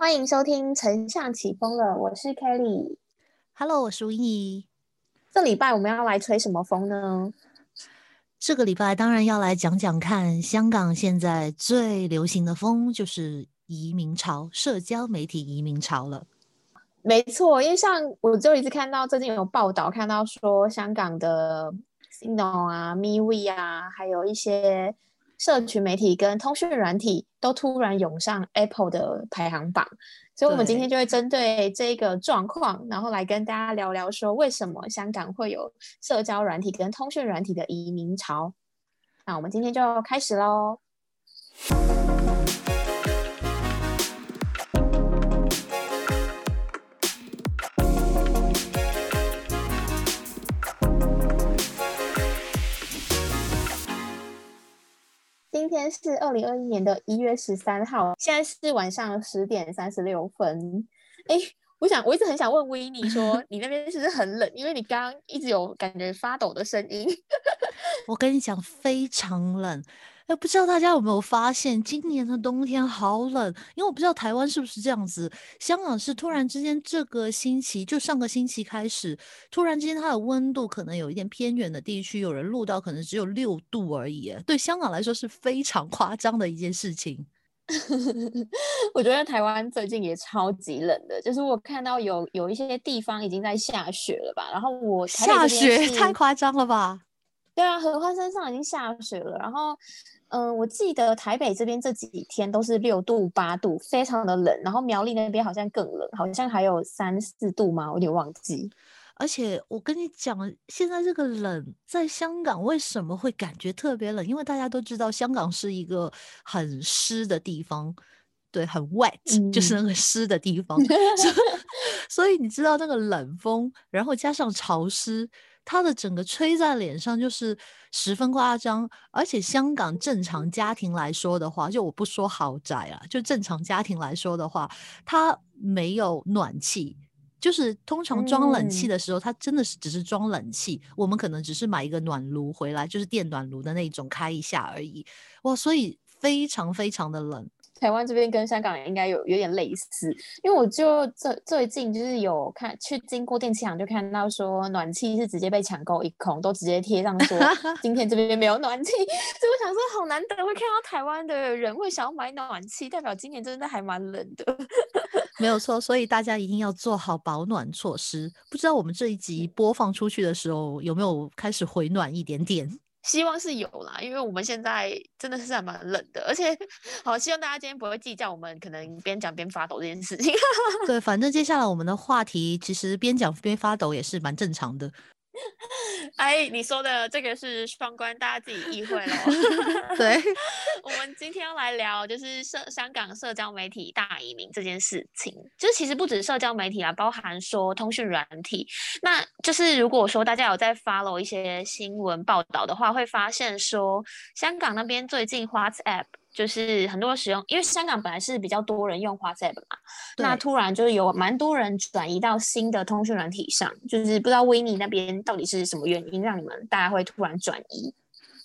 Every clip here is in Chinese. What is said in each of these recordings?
欢迎收听《丞相起风了》，我是 Kelly。Hello，我是吴怡。这礼拜我们要来吹什么风呢？这个礼拜当然要来讲讲看，香港现在最流行的风就是移民潮，社交媒体移民潮了。没错，因为像我就一直看到最近有报道，看到说香港的 Sino 啊、MeWe 啊，还有一些社群媒体跟通讯软体都突然涌上 Apple 的排行榜，所以我们今天就会针对这个状况，然后来跟大家聊聊说为什么香港会有社交软体跟通讯软体的移民潮。那我们今天就开始喽。今天是二零二一年的一月十三号，现在是晚上十点三十六分。哎，我想我一直很想问维尼说，你那边是不是很冷？因为你刚刚一直有感觉发抖的声音。我跟你讲，非常冷。哎，不知道大家有没有发现，今年的冬天好冷？因为我不知道台湾是不是这样子，香港是突然之间这个星期，就上个星期开始，突然之间它的温度可能有一点偏远的地区，有人录到可能只有六度而已。对香港来说是非常夸张的一件事情。我觉得台湾最近也超级冷的，就是我看到有有一些地方已经在下雪了吧，然后我下雪太夸张了吧？对啊，合欢山上已经下雪了。然后，嗯，我记得台北这边这几天都是六度、八度，非常的冷。然后苗栗那边好像更冷，好像还有三四度吗？我有点忘记。而且我跟你讲，现在这个冷在香港为什么会感觉特别冷？因为大家都知道香港是一个很湿的地方，对，很 wet，、嗯、就是那个湿的地方。所以你知道那个冷风，然后加上潮湿。它的整个吹在脸上就是十分夸张，而且香港正常家庭来说的话，就我不说豪宅啊，就正常家庭来说的话，它没有暖气，就是通常装冷气的时候，嗯、它真的是只是装冷气，我们可能只是买一个暖炉回来，就是电暖炉的那种开一下而已，哇，所以非常非常的冷。台湾这边跟香港应该有有点类似，因为我就最最近就是有看去经过电器行，就看到说暖气是直接被抢购一空，都直接贴上说 今天这边没有暖气，所以我想说好难得会看到台湾的人会想要买暖气，代表今年真的还蛮冷的。没有错，所以大家一定要做好保暖措施。不知道我们这一集播放出去的时候有没有开始回暖一点点？希望是有啦，因为我们现在真的是还蛮冷的，而且好希望大家今天不会计较我们可能边讲边发抖这件事情。对，反正接下来我们的话题其实边讲边发抖也是蛮正常的。哎，你说的这个是双关，大家自己意会喽。对，我们今天要来聊就是社香港社交媒体大移民这件事情，就是其实不止社交媒体啊，包含说通讯软体。那就是如果说大家有在 follow 一些新闻报道的话，会发现说香港那边最近 WhatsApp。就是很多使用，因为香港本来是比较多人用 WhatsApp 嘛，那突然就是有蛮多人转移到新的通讯软体上，就是不知道维尼那边到底是什么原因让你们大家会突然转移？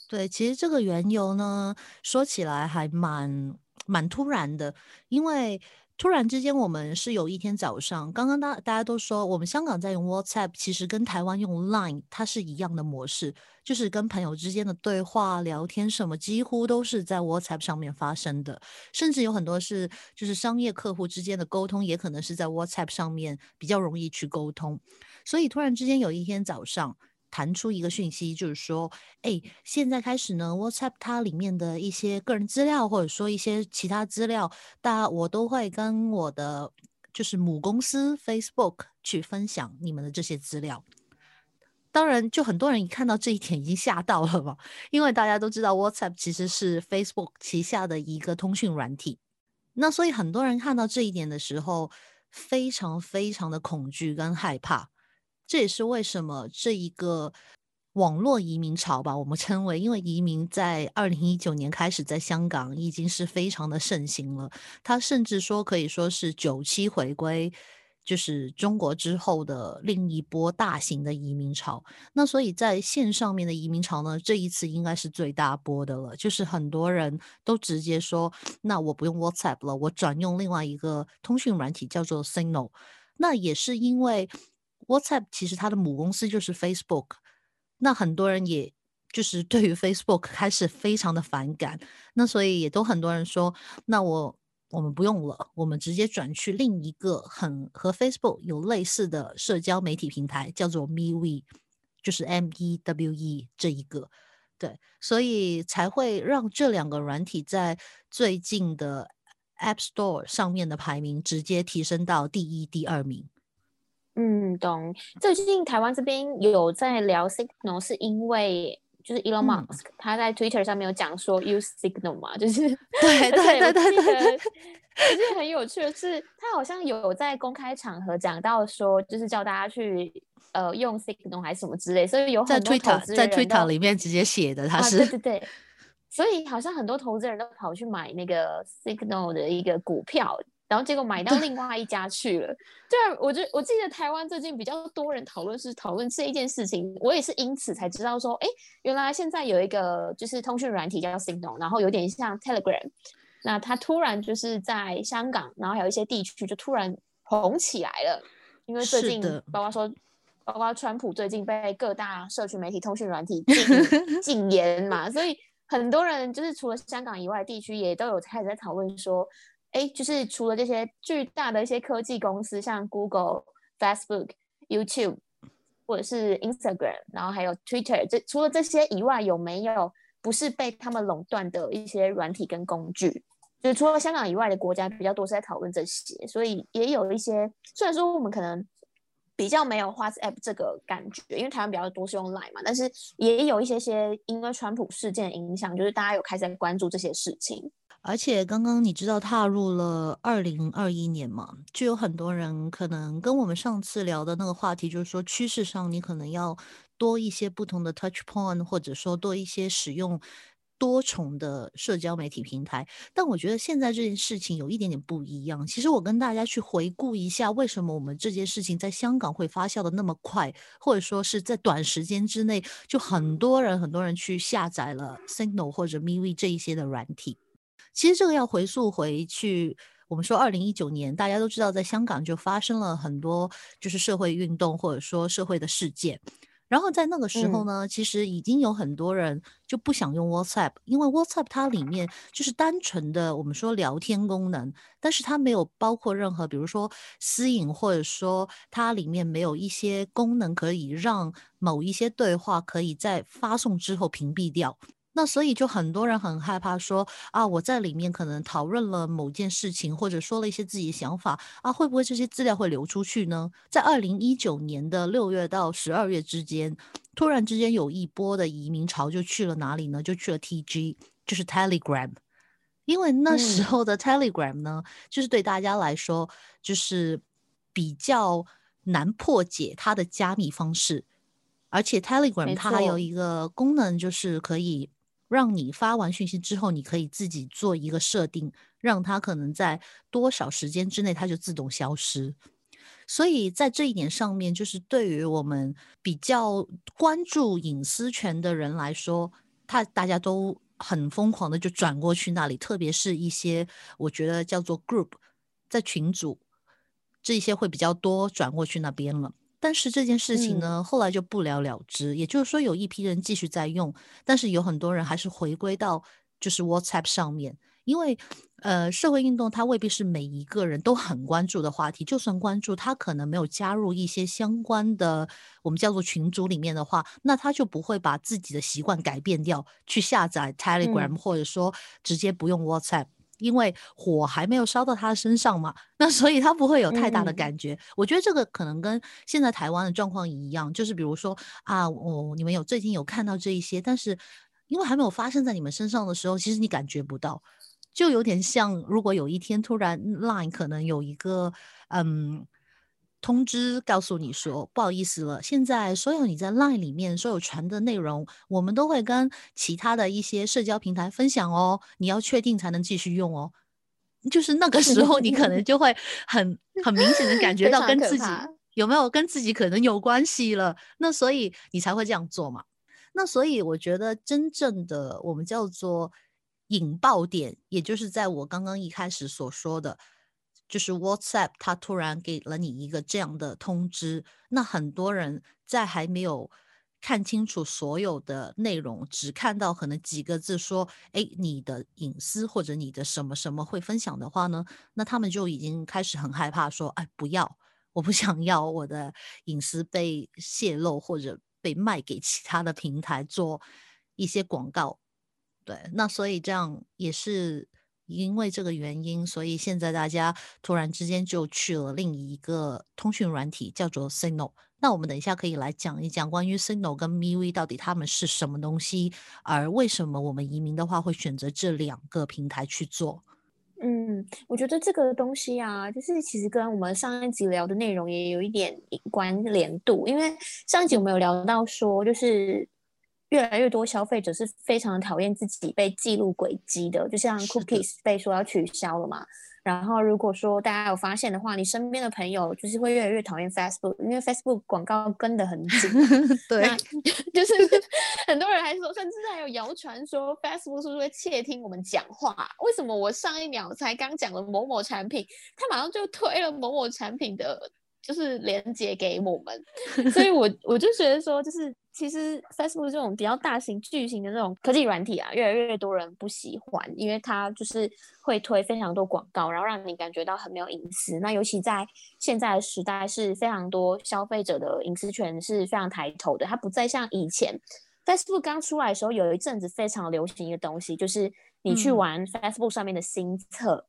对，其实这个缘由呢，说起来还蛮蛮突然的，因为。突然之间，我们是有一天早上，刚刚大大家都说，我们香港在用 WhatsApp，其实跟台湾用 Line 它是一样的模式，就是跟朋友之间的对话、聊天什么，几乎都是在 WhatsApp 上面发生的，甚至有很多是就是商业客户之间的沟通，也可能是在 WhatsApp 上面比较容易去沟通。所以突然之间有一天早上。弹出一个讯息，就是说，哎，现在开始呢，WhatsApp 它里面的一些个人资料，或者说一些其他资料，大家我都会跟我的就是母公司 Facebook 去分享你们的这些资料。当然，就很多人一看到这一点已经吓到了嘛，因为大家都知道 WhatsApp 其实是 Facebook 旗下的一个通讯软体，那所以很多人看到这一点的时候，非常非常的恐惧跟害怕。这也是为什么这一个网络移民潮吧，我们称为，因为移民在二零一九年开始在香港已经是非常的盛行了。它甚至说可以说是九七回归，就是中国之后的另一波大型的移民潮。那所以在线上面的移民潮呢，这一次应该是最大波的了。就是很多人都直接说，那我不用 WhatsApp 了，我转用另外一个通讯软体叫做 Signal。那也是因为 WhatsApp 其实它的母公司就是 Facebook，那很多人也就是对于 Facebook 开始非常的反感，那所以也都很多人说，那我。我们不用了，我们直接转去另一个很和 Facebook 有类似的社交媒体平台，叫做 MeWe，就是 M E W E 这一个，对，所以才会让这两个软体在最近的 App Store 上面的排名直接提升到第一、第二名。嗯，懂。最近台湾这边有在聊 Signal，是因为。就是 Elon Musk，他在 Twitter 上面有讲说 use Signal 嘛，就是对对对对对。其实 很有趣的是，他好像有在公开场合讲到说，就是叫大家去呃用 Signal 还是什么之类，所以有很多投资人在 Twitter 里面直接写的，他是对对对。所以好像很多投资人都跑去买那个 Signal 的一个股票。然后结果买 到另外一家去了，对啊，我就我记得台湾最近比较多人讨论是讨论这一件事情，我也是因此才知道说，哎，原来现在有一个就是通讯软体叫 Signal，然后有点像 Telegram，那它突然就是在香港，然后还有一些地区就突然红起来了，因为最近包括说，包括川普最近被各大社区媒体通讯软体禁 禁言嘛，所以很多人就是除了香港以外地区也都有开始在讨论说。哎，就是除了这些巨大的一些科技公司，像 Google、Facebook、YouTube，或者是 Instagram，然后还有 Twitter，这除了这些以外，有没有不是被他们垄断的一些软体跟工具？就是除了香港以外的国家比较多是在讨论这些，所以也有一些，虽然说我们可能比较没有 WhatsApp 这个感觉，因为台湾比较多是用 Line 嘛，但是也有一些些因为川普事件影响，就是大家有开始在关注这些事情。而且刚刚你知道踏入了二零二一年嘛，就有很多人可能跟我们上次聊的那个话题，就是说趋势上你可能要多一些不同的 touch point，或者说多一些使用多重的社交媒体平台。但我觉得现在这件事情有一点点不一样。其实我跟大家去回顾一下，为什么我们这件事情在香港会发酵的那么快，或者说是在短时间之内，就很多人很多人去下载了 Signal 或者 MeWe 这一些的软体。其实这个要回溯回去，我们说二零一九年，大家都知道，在香港就发生了很多就是社会运动或者说社会的事件。然后在那个时候呢，其实已经有很多人就不想用 WhatsApp，因为 WhatsApp 它里面就是单纯的我们说聊天功能，但是它没有包括任何，比如说私隐，或者说它里面没有一些功能可以让某一些对话可以在发送之后屏蔽掉。那所以就很多人很害怕说啊，我在里面可能讨论了某件事情，或者说了一些自己的想法啊，会不会这些资料会流出去呢？在二零一九年的六月到十二月之间，突然之间有一波的移民潮就去了哪里呢？就去了 T G，就是 Telegram，因为那时候的 Telegram 呢，就是对大家来说就是比较难破解它的加密方式，而且 Telegram 它还有一个功能就是可以。让你发完讯息之后，你可以自己做一个设定，让它可能在多少时间之内它就自动消失。所以在这一点上面，就是对于我们比较关注隐私权的人来说，他大家都很疯狂的就转过去那里，特别是一些我觉得叫做 group 在群组这些会比较多转过去那边了。但是这件事情呢，后来就不了了之。也就是说，有一批人继续在用，但是有很多人还是回归到就是 WhatsApp 上面，因为呃，社会运动它未必是每一个人都很关注的话题。就算关注，他可能没有加入一些相关的我们叫做群组里面的话，那他就不会把自己的习惯改变掉，去下载 Telegram 或者说直接不用 WhatsApp。因为火还没有烧到他身上嘛，那所以他不会有太大的感觉。我觉得这个可能跟现在台湾的状况一样，就是比如说啊，我你们有最近有看到这一些，但是因为还没有发生在你们身上的时候，其实你感觉不到，就有点像如果有一天突然 Line 可能有一个嗯。通知告诉你说，不好意思了，现在所有你在 LINE 里面所有传的内容，我们都会跟其他的一些社交平台分享哦。你要确定才能继续用哦。就是那个时候，你可能就会很很明显的感觉到跟自己有没有跟自己可能有关系了。那所以你才会这样做嘛？那所以我觉得真正的我们叫做引爆点，也就是在我刚刚一开始所说的。就是 WhatsApp，它突然给了你一个这样的通知，那很多人在还没有看清楚所有的内容，只看到可能几个字说“哎，你的隐私或者你的什么什么会分享的话呢”，那他们就已经开始很害怕，说“哎，不要，我不想要我的隐私被泄露或者被卖给其他的平台做一些广告”。对，那所以这样也是。因为这个原因，所以现在大家突然之间就去了另一个通讯软体，叫做 Signal。那我们等一下可以来讲一讲关于 Signal 跟 MeWe 到底他们是什么东西，而为什么我们移民的话会选择这两个平台去做。嗯，我觉得这个东西啊，就是其实跟我们上一集聊的内容也有一点关联度，因为上一集我们有聊到说，就是。越来越多消费者是非常讨厌自己被记录轨迹的，就像 cookies 被说要取消了嘛。然后如果说大家有发现的话，你身边的朋友就是会越来越讨厌 Facebook，因为 Facebook 广告跟得很紧。对，就是 很多人还说，甚至还有谣传说 Facebook 是不是会窃听我们讲话？为什么我上一秒才刚讲了某某产品，他马上就推了某某产品的？就是连接给我们，所以我我就觉得说，就是其实 Facebook 这种比较大型巨型的那种科技软体啊，越来越多人不喜欢，因为它就是会推非常多广告，然后让你感觉到很没有隐私。那尤其在现在的时代，是非常多消费者的隐私权是非常抬头的，它不再像以前 Facebook 刚出来的时候，有一阵子非常流行一个东西，就是你去玩 Facebook 上面的新册。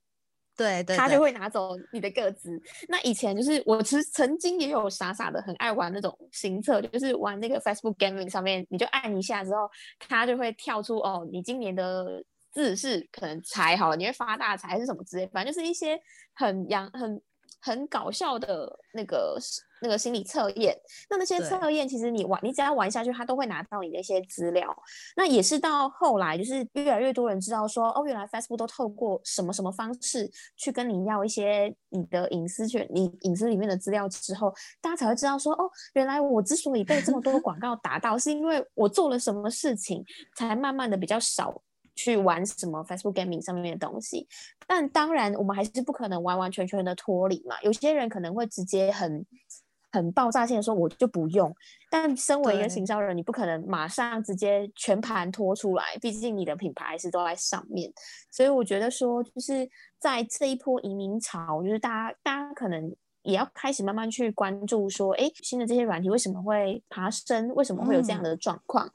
对对，他就会拿走你的个资。那以前就是我其实曾经也有傻傻的很爱玩那种行测，就是玩那个 Facebook Gaming 上面，你就按一下之后，它就会跳出哦，你今年的字是可能财好了，你会发大财还是什么之类，反正就是一些很洋很。很搞笑的那个那个心理测验，那那些测验其实你玩，你只要玩下去，他都会拿到你的一些资料。那也是到后来，就是越来越多人知道说，哦，原来 Facebook 都透过什么什么方式去跟你要一些你的隐私权、你隐私里面的资料之后，大家才会知道说，哦，原来我之所以被这么多广告打到，是因为我做了什么事情，才慢慢的比较少。去玩什么 Facebook Gaming 上面的东西，但当然我们还是不可能完完全全的脱离嘛。有些人可能会直接很很爆炸性的说，我就不用。但身为一个行销人，你不可能马上直接全盘托出来，毕竟你的品牌是都在上面。所以我觉得说，就是在这一波移民潮，就是大家大家可能也要开始慢慢去关注说，哎，新的这些软体为什么会爬升？为什么会有这样的状况？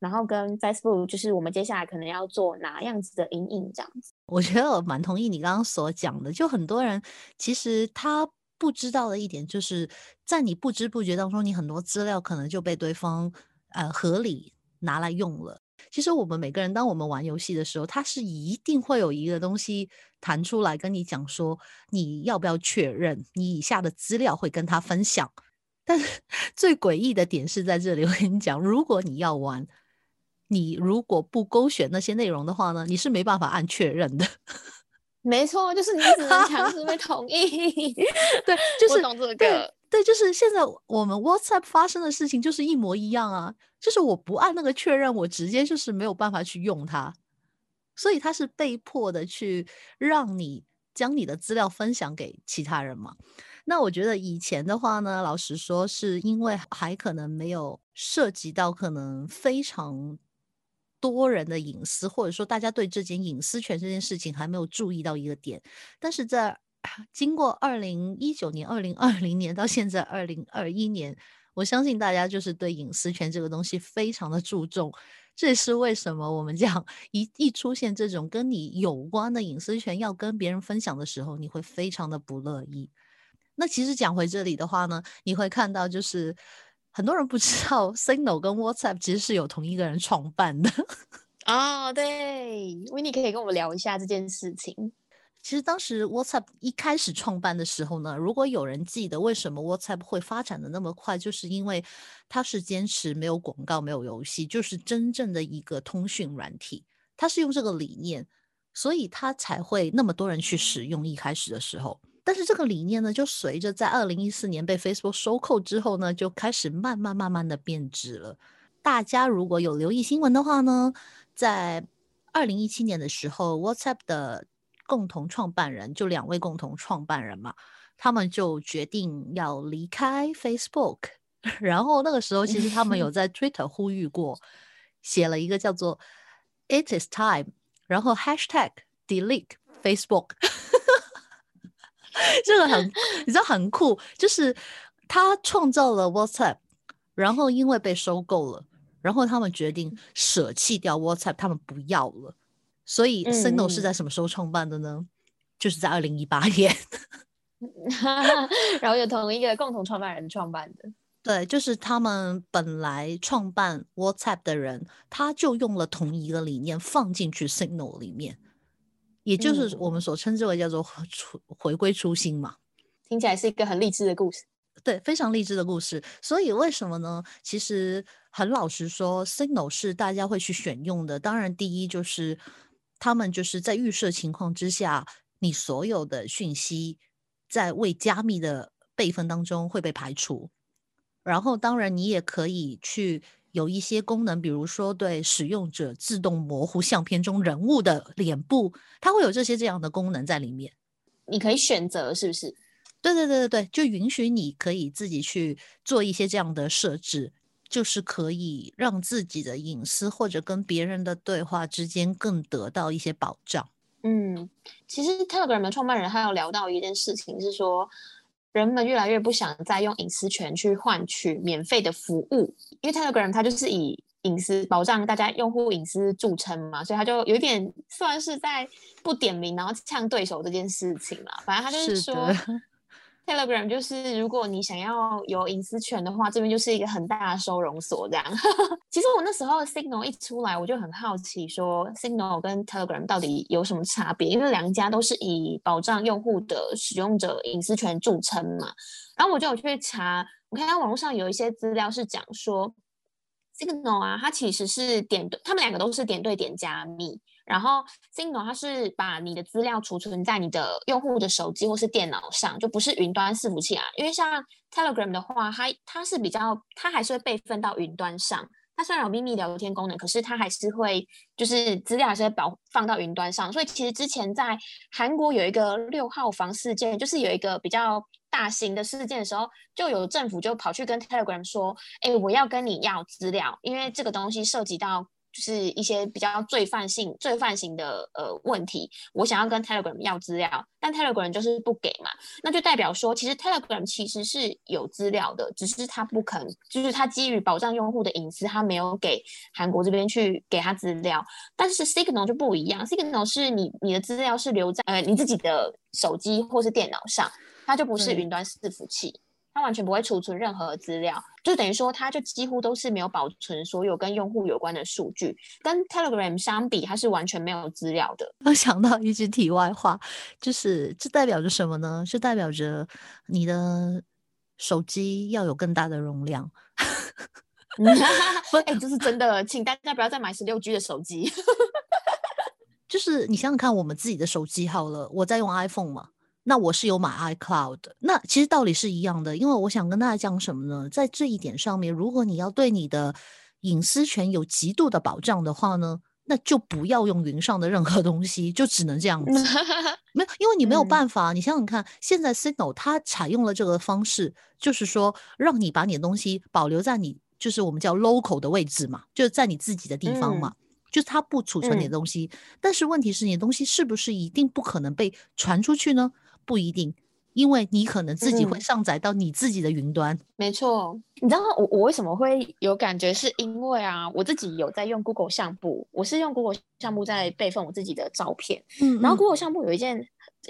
然后跟 Facebook 就是我们接下来可能要做哪样子的阴影这样子，我觉得我蛮同意你刚刚所讲的。就很多人其实他不知道的一点，就是在你不知不觉当中，你很多资料可能就被对方呃合理拿来用了。其实我们每个人当我们玩游戏的时候，他是一定会有一个东西弹出来跟你讲说，你要不要确认你以下的资料会跟他分享。但是 最诡异的点是在这里，我跟你讲，如果你要玩。你如果不勾选那些内容的话呢，你是没办法按确认的。没错，就是你只能强制被同意。对，就是懂这个。对，就是现在我们 WhatsApp 发生的事情就是一模一样啊。就是我不按那个确认，我直接就是没有办法去用它。所以他是被迫的去让你将你的资料分享给其他人嘛。那我觉得以前的话呢，老实说，是因为还可能没有涉及到可能非常。多人的隐私，或者说大家对这件隐私权这件事情还没有注意到一个点，但是在 经过二零一九年、二零二零年到现在二零二一年，我相信大家就是对隐私权这个东西非常的注重。这也是为什么我们讲一一出现这种跟你有关的隐私权要跟别人分享的时候，你会非常的不乐意。那其实讲回这里的话呢，你会看到就是。很多人不知道，Signal 跟 WhatsApp 其实是有同一个人创办的。哦，对，Winnie 可以跟我们聊一下这件事情。其实当时 WhatsApp 一开始创办的时候呢，如果有人记得为什么 WhatsApp 会发展的那么快，就是因为它是坚持没有广告、没有游戏，就是真正的一个通讯软体。它是用这个理念，所以它才会那么多人去使用。一开始的时候，但是这个理念呢，就随着在二零一四年被 Facebook 收购之后呢，就开始慢慢慢慢的变质了。大家如果有留意新闻的话呢，在二零一七年的时候，WhatsApp 的共同创办人就两位共同创办人嘛，他们就决定要离开 Facebook。然后那个时候，其实他们有 在 Twitter 呼吁过，写了一个叫做 “It is time”，然后 Hashtag Delete Facebook。这个很，你知道很酷，就是他创造了 WhatsApp，然后因为被收购了。然后他们决定舍弃掉 WhatsApp，他们不要了。所以 Signal 是在什么时候创办的呢？就是在二零一八年。然后有同一个共同创办人创办的。对，就是他们本来创办 WhatsApp 的人，他就用了同一个理念放进去 Signal 里面，也就是我们所称之为叫做回回归初心嘛。听起来是一个很励志的故事。对，非常励志的故事。所以为什么呢？其实很老实说，Signal 是大家会去选用的。当然，第一就是他们就是在预设情况之下，你所有的讯息在未加密的备份当中会被排除。然后，当然你也可以去有一些功能，比如说对使用者自动模糊相片中人物的脸部，它会有这些这样的功能在里面。你可以选择，是不是？对对对对对，就允许你可以自己去做一些这样的设置，就是可以让自己的隐私或者跟别人的对话之间更得到一些保障。嗯，其实 Telegram 的创办人他有聊到一件事情，是说人们越来越不想再用隐私权去换取免费的服务，因为 Telegram 它就是以隐私保障大家用户隐私著称嘛，所以他就有点算是在不点名然后呛对手这件事情了。反正他就是说。Telegram 就是如果你想要有隐私权的话，这边就是一个很大的收容所这样。其实我那时候 Signal 一出来，我就很好奇，说 Signal 跟 Telegram 到底有什么差别？因为两家都是以保障用户的使用者隐私权著称嘛。然后我就有去查，我看到网络上有一些资料是讲说，Signal 啊，它其实是点对，他们两个都是点对点加密。然后 Signal 它是把你的资料储存在你的用户的手机或是电脑上，就不是云端伺服器啊。因为像 Telegram 的话，它它是比较，它还是会备份到云端上。它虽然有秘密聊天功能，可是它还是会，就是资料还是会保放到云端上。所以其实之前在韩国有一个六号房事件，就是有一个比较大型的事件的时候，就有政府就跑去跟 Telegram 说：“哎，我要跟你要资料，因为这个东西涉及到。”就是一些比较罪犯性、罪犯型的呃问题，我想要跟 Telegram 要资料，但 Telegram 就是不给嘛，那就代表说，其实 Telegram 其实是有资料的，只是他不肯，就是他基于保障用户的隐私，他没有给韩国这边去给他资料。但是 Signal 就不一样，Signal 是你你的资料是留在呃你自己的手机或是电脑上，它就不是云端伺服器。它完全不会储存任何资料，就等于说，它就几乎都是没有保存所有跟用户有关的数据。跟 Telegram 相比，它是完全没有资料的。我想到一句题外话，就是这代表着什么呢？是代表着你的手机要有更大的容量。不，哎，这是真的，请大家不要再买十六 G 的手机。就是你想想看，我们自己的手机好了，我在用 iPhone 嘛。那我是有买 iCloud 的，那其实道理是一样的，因为我想跟大家讲什么呢？在这一点上面，如果你要对你的隐私权有极度的保障的话呢，那就不要用云上的任何东西，就只能这样子。没有，因为你没有办法。你想想看，现在 Signal 它采用了这个方式，就是说让你把你的东西保留在你就是我们叫 local 的位置嘛，就是在你自己的地方嘛，就是它不储存你的东西。但是问题是，你的东西是不是一定不可能被传出去呢？不一定，因为你可能自己会上载到你自己的云端。没错，你知道我我为什么会有感觉？是因为啊，我自己有在用 Google 相簿，我是用 Google 相簿在备份我自己的照片。嗯，然后 Google 相簿有一件，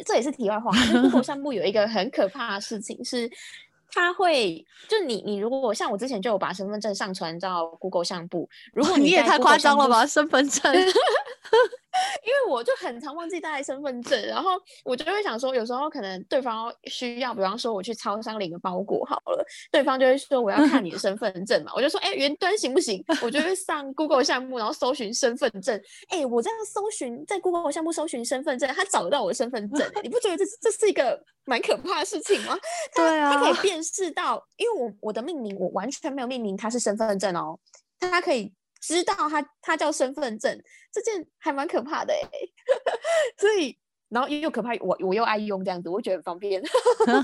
这也是题外话。Google 相簿有一个很可怕的事情是，它会就你你如果像我之前就有把身份证上传到 Google 相簿，如果 你也太夸张了吧，身份证。因为我就很常忘记带身份证，然后我就会想说，有时候可能对方需要，比方说我去超商领个包裹好了，对方就会说我要看你的身份证嘛，我就说哎，云端行不行？我就会上 Google 项目，然后搜寻身份证。哎，我这样搜寻在 Google 项目搜寻身份证，他找得到我的身份证，你不觉得这这是一个蛮可怕的事情吗？对啊，他可以辨识到，因为我我的命名我完全没有命名它是身份证哦，他可以。知道他他叫身份证，这件还蛮可怕的哎，所以然后又又可怕，我我又爱用这样子，我觉得很方便。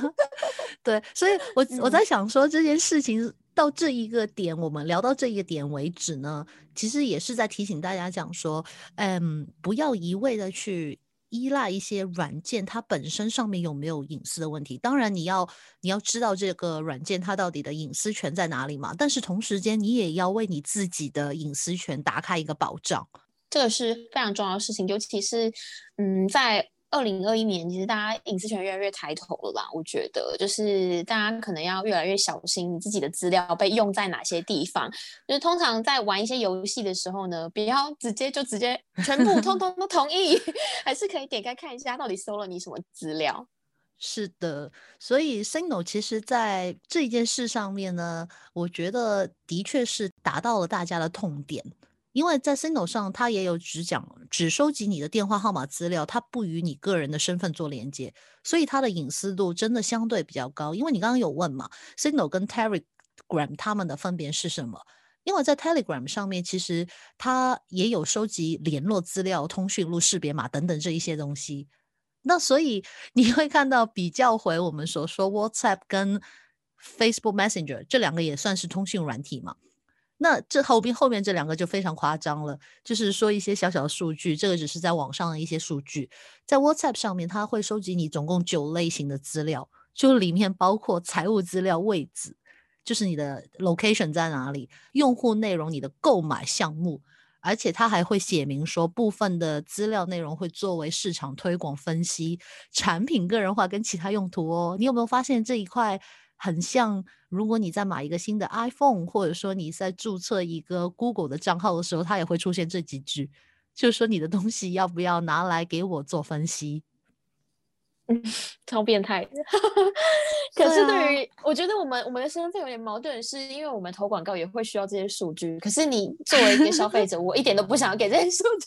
对，所以我我在想说这件事情到这一个点，我们聊到这一个点为止呢，其实也是在提醒大家讲说，嗯，不要一味的去。依赖一些软件，它本身上面有没有隐私的问题？当然，你要你要知道这个软件它到底的隐私权在哪里嘛。但是同时间，你也要为你自己的隐私权打开一个保障，这个是非常重要的事情，尤其是嗯，在。二零二一年，其实大家隐私权越来越抬头了吧？我觉得，就是大家可能要越来越小心你自己的资料被用在哪些地方。就是通常在玩一些游戏的时候呢，不要直接就直接全部通 通都同意，还是可以点开看一下到底搜了你什么资料。是的，所以 Signal 其实在这一件事上面呢，我觉得的确是达到了大家的痛点。因为在 Signal 上，它也有只讲只收集你的电话号码资料，它不与你个人的身份做连接，所以它的隐私度真的相对比较高。因为你刚刚有问嘛，Signal 跟 Telegram 它们的分别是什么？因为在 Telegram 上面，其实它也有收集联络资料、通讯录、识别码等等这一些东西。那所以你会看到比较回我们所说 WhatsApp 跟 Facebook Messenger 这两个也算是通讯软体嘛。那这后边后面这两个就非常夸张了，就是说一些小小的数据，这个只是在网上的一些数据，在 WhatsApp 上面，它会收集你总共九类型的资料，就里面包括财务资料、位置，就是你的 location 在哪里，用户内容、你的购买项目，而且它还会写明说部分的资料内容会作为市场推广分析、产品个人化跟其他用途哦。你有没有发现这一块？很像，如果你在买一个新的 iPhone，或者说你在注册一个 Google 的账号的时候，它也会出现这几句，就是说你的东西要不要拿来给我做分析？嗯，超变态。可是对于我觉得我们我们的身份有点矛盾，是因为我们投广告也会需要这些数据。可是你作为一个消费者，我一点都不想要给这些数据。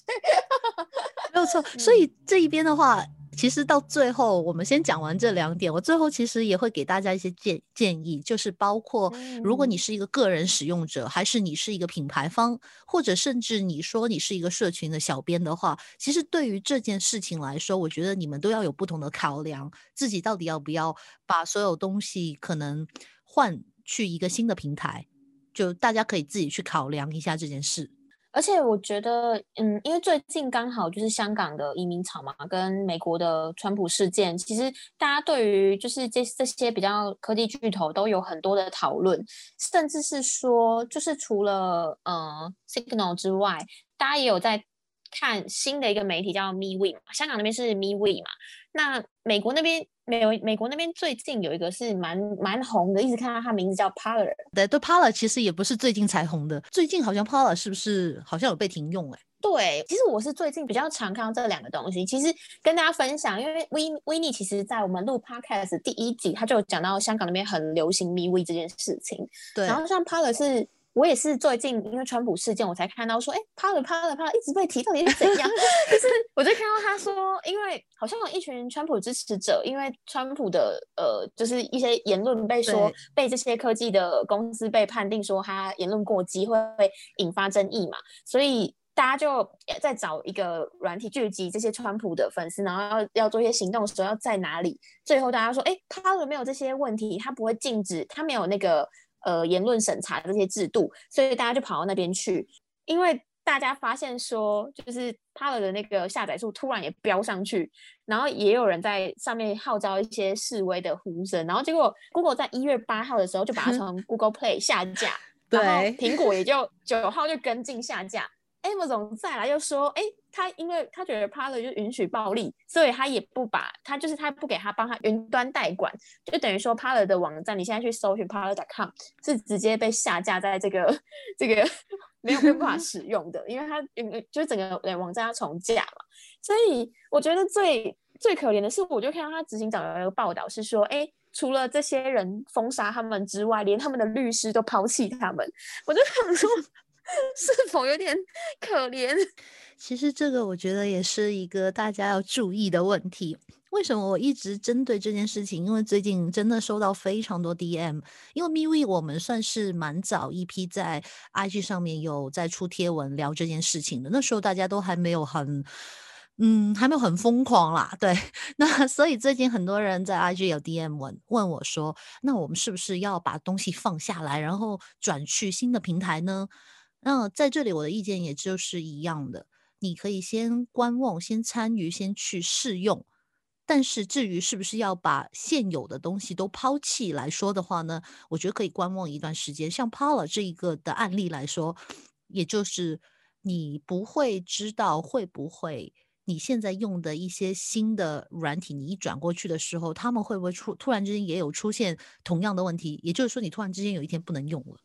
没有错，所以这一边的话。其实到最后，我们先讲完这两点。我最后其实也会给大家一些建建议，就是包括如果你是一个个人使用者，还是你是一个品牌方，或者甚至你说你是一个社群的小编的话，其实对于这件事情来说，我觉得你们都要有不同的考量，自己到底要不要把所有东西可能换去一个新的平台，就大家可以自己去考量一下这件事。而且我觉得，嗯，因为最近刚好就是香港的移民潮嘛，跟美国的川普事件，其实大家对于就是这这些比较科技巨头都有很多的讨论，甚至是说，就是除了呃 Signal 之外，大家也有在看新的一个媒体叫 MeWe 嘛，香港那边是 MeWe 嘛，那美国那边。美美国那边最近有一个是蛮蛮红的，一直看到他名字叫 Parler。对，对，Parler 其实也不是最近才红的，最近好像 Parler 是不是好像有被停用？哎，对，其实我是最近比较常看到这两个东西。其实跟大家分享，因为威威尼其实在我们录 Podcast 第一集，他就讲到香港那边很流行 We 这件事情。对，然后像 Parler 是。我也是最近因为川普事件，我才看到说，哎，趴了趴了趴了，一直被提，到底是怎样？就是我就看到他说，因为好像有一群川普支持者，因为川普的呃，就是一些言论被说被这些科技的公司被判定说他言论过激，会引发争议嘛，所以大家就在找一个软体聚集这些川普的粉丝，然后要要做一些行动的时候要在哪里？最后大家说，哎，趴了没有这些问题，他不会禁止，他没有那个。呃，言论审查这些制度，所以大家就跑到那边去，因为大家发现说，就是他的那个下载数突然也飙上去，然后也有人在上面号召一些示威的呼声，然后结果 Google 在一月八号的时候就把它从 Google Play 下架，然后苹果也就九号就跟进下架。Amazon 再来又说，哎，他因为他觉得 Parler 就允许暴力，所以他也不把他就是他不给他帮他云端代管，就等于说 Parler 的网站，你现在去搜寻 Parler.com 是直接被下架在这个这个 没有办法使用的，因为他就是整个网站要重架嘛。所以我觉得最最可怜的是，我就看到他执行长有一个报道是说，哎，除了这些人封杀他们之外，连他们的律师都抛弃他们。我就想说，是否有点可怜？其实这个我觉得也是一个大家要注意的问题。为什么我一直针对这件事情？因为最近真的收到非常多 DM。因为 MeWe 我们算是蛮早一批在 IG 上面有在出贴文聊这件事情的。那时候大家都还没有很，嗯，还没有很疯狂啦。对，那所以最近很多人在 IG 有 DM 问问我说：“那我们是不是要把东西放下来，然后转去新的平台呢？”那在这里我的意见也就是一样的，你可以先观望，先参与，先去试用。但是至于是不是要把现有的东西都抛弃来说的话呢？我觉得可以观望一段时间。像 Paula 这一个的案例来说，也就是你不会知道会不会你现在用的一些新的软体，你一转过去的时候，他们会不会出突然之间也有出现同样的问题？也就是说，你突然之间有一天不能用了。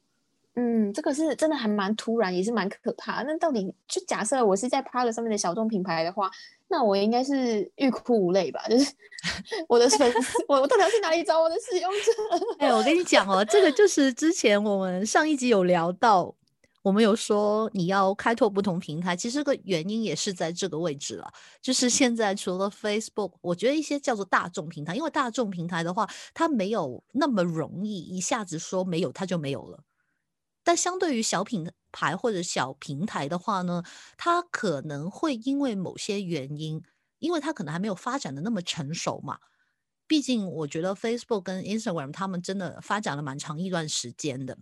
嗯，这个是真的还蛮突然，也是蛮可怕。那到底就假设我是在 Paula 上面的小众品牌的话？那我应该是欲哭无泪吧？就是 我的粉丝，我我到底要去哪里找我的使用者？哎，我跟你讲哦，这个就是之前我们上一集有聊到，我们有说你要开拓不同平台，其实个原因也是在这个位置了。就是现在除了 Facebook，我觉得一些叫做大众平台，因为大众平台的话，它没有那么容易一下子说没有它就没有了。但相对于小品牌或者小平台的话呢，它可能会因为某些原因，因为它可能还没有发展的那么成熟嘛。毕竟我觉得 Facebook 跟 Instagram 他们真的发展了蛮长一段时间的。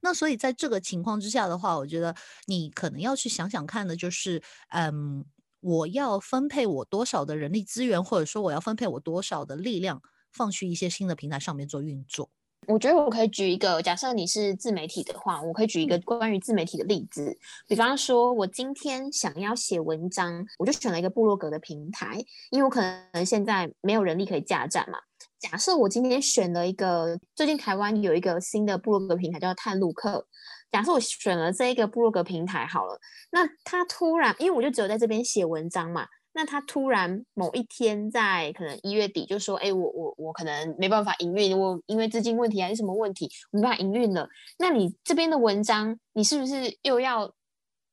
那所以在这个情况之下的话，我觉得你可能要去想想看的就是，嗯，我要分配我多少的人力资源，或者说我要分配我多少的力量，放去一些新的平台上面做运作。我觉得我可以举一个，假设你是自媒体的话，我可以举一个关于自媒体的例子。比方说，我今天想要写文章，我就选了一个部落格的平台，因为我可能现在没有人力可以架站嘛。假设我今天选了一个，最近台湾有一个新的部落格平台叫探路客。假设我选了这一个部落格平台好了，那他突然，因为我就只有在这边写文章嘛。那他突然某一天在可能一月底就说：“哎，我我我可能没办法营运，我因为资金问题还是什么问题，没办法营运了。”那你这边的文章，你是不是又要？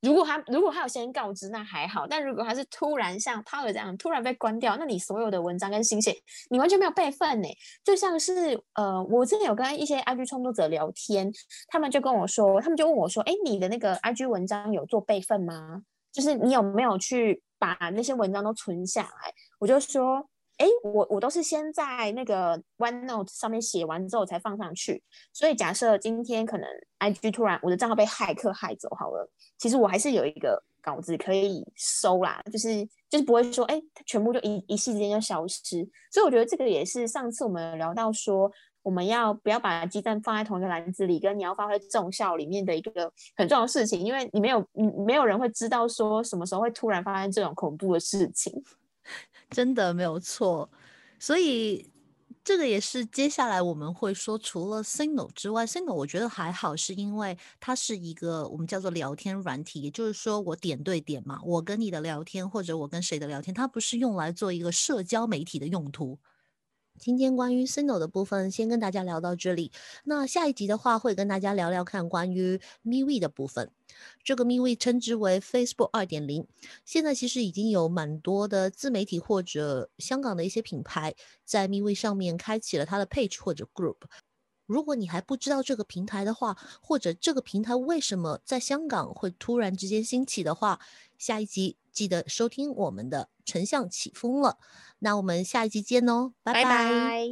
如果他如果他有先告知，那还好；但如果他是突然像 Power 这样突然被关掉，那你所有的文章跟新写，你完全没有备份呢？就像是呃，我之前有跟一些 IG 创作者聊天，他们就跟我说，他们就问我说：“哎，你的那个 IG 文章有做备份吗？就是你有没有去？”把那些文章都存下来，我就说，哎，我我都是先在那个 OneNote 上面写完之后才放上去。所以假设今天可能 IG 突然我的账号被骇客害走好了，其实我还是有一个稿子可以收啦，就是就是不会说，哎，它全部就一一夕之间就消失。所以我觉得这个也是上次我们聊到说。我们要不要把鸡蛋放在同一个篮子里？跟你要发挥重效里面的一个很重要的事情，因为你没有，你没有人会知道说什么时候会突然发生这种恐怖的事情，真的没有错。所以这个也是接下来我们会说，除了 Signal 之外，Signal 我觉得还好，是因为它是一个我们叫做聊天软体，也就是说我点对点嘛，我跟你的聊天或者我跟谁的聊天，它不是用来做一个社交媒体的用途。今天关于 Signal 的部分，先跟大家聊到这里。那下一集的话，会跟大家聊聊看关于 MeWe 的部分。这个 MeWe 称之为 Facebook 二点零。现在其实已经有蛮多的自媒体或者香港的一些品牌，在 MeWe 上面开启了它的 page 或者 group。如果你还不知道这个平台的话，或者这个平台为什么在香港会突然之间兴起的话，下一集记得收听我们的丞相起风了。那我们下一集见哦，拜拜。